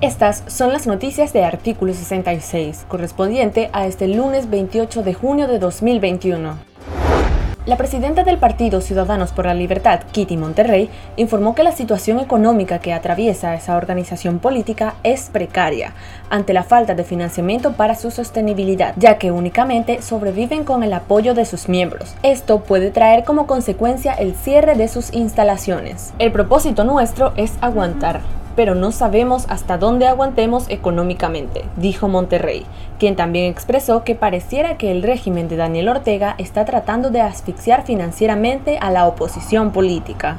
Estas son las noticias de artículo 66, correspondiente a este lunes 28 de junio de 2021. La presidenta del Partido Ciudadanos por la Libertad, Kitty Monterrey, informó que la situación económica que atraviesa esa organización política es precaria, ante la falta de financiamiento para su sostenibilidad, ya que únicamente sobreviven con el apoyo de sus miembros. Esto puede traer como consecuencia el cierre de sus instalaciones. El propósito nuestro es aguantar, pero no sabemos hasta dónde aguantemos económicamente, dijo Monterrey, quien también expresó que pareciera que el régimen de Daniel Ortega está tratando de asfixiar financieramente a la oposición política.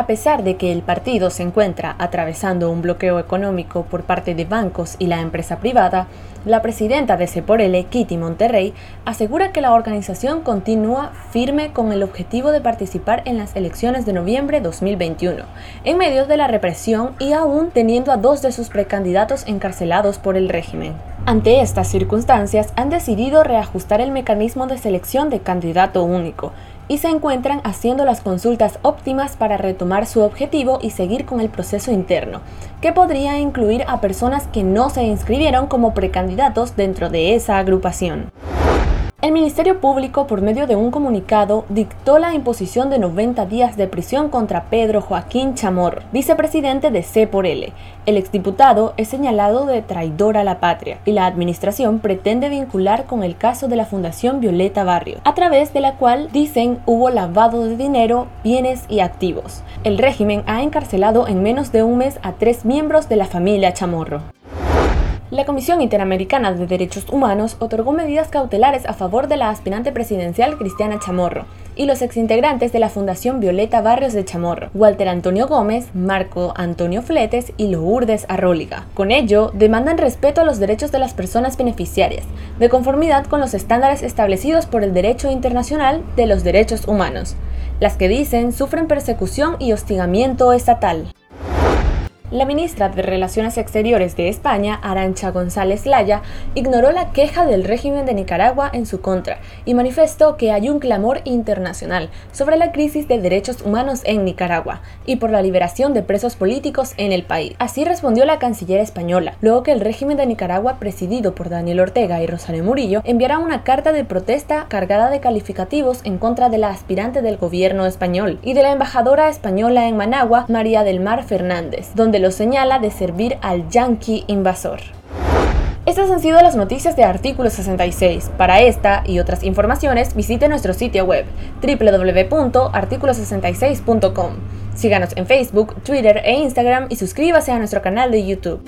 A pesar de que el partido se encuentra atravesando un bloqueo económico por parte de bancos y la empresa privada, la presidenta de Seporele, Kitty Monterrey, asegura que la organización continúa firme con el objetivo de participar en las elecciones de noviembre 2021, en medio de la represión y aún teniendo a dos de sus precandidatos encarcelados por el régimen. Ante estas circunstancias, han decidido reajustar el mecanismo de selección de candidato único y se encuentran haciendo las consultas óptimas para retomar su objetivo y seguir con el proceso interno, que podría incluir a personas que no se inscribieron como precandidatos dentro de esa agrupación. El Ministerio Público, por medio de un comunicado, dictó la imposición de 90 días de prisión contra Pedro Joaquín Chamorro, vicepresidente de C por L. El exdiputado es señalado de traidor a la patria y la administración pretende vincular con el caso de la Fundación Violeta Barrio, a través de la cual dicen hubo lavado de dinero, bienes y activos. El régimen ha encarcelado en menos de un mes a tres miembros de la familia Chamorro. La Comisión Interamericana de Derechos Humanos otorgó medidas cautelares a favor de la aspirante presidencial Cristiana Chamorro y los exintegrantes de la Fundación Violeta Barrios de Chamorro, Walter Antonio Gómez, Marco Antonio Fletes y Lourdes Arróliga. Con ello, demandan respeto a los derechos de las personas beneficiarias, de conformidad con los estándares establecidos por el derecho internacional de los derechos humanos. Las que dicen sufren persecución y hostigamiento estatal. La ministra de Relaciones Exteriores de España, Arancha González Laya, ignoró la queja del régimen de Nicaragua en su contra y manifestó que hay un clamor internacional sobre la crisis de derechos humanos en Nicaragua y por la liberación de presos políticos en el país. Así respondió la canciller española, luego que el régimen de Nicaragua, presidido por Daniel Ortega y Rosario Murillo, enviara una carta de protesta cargada de calificativos en contra de la aspirante del gobierno español y de la embajadora española en Managua, María del Mar Fernández, donde lo señala de servir al yanqui invasor. Estas han sido las noticias de Artículo 66. Para esta y otras informaciones visite nuestro sitio web www.articulo66.com. Síganos en Facebook, Twitter e Instagram y suscríbase a nuestro canal de YouTube.